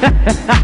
哈哈哈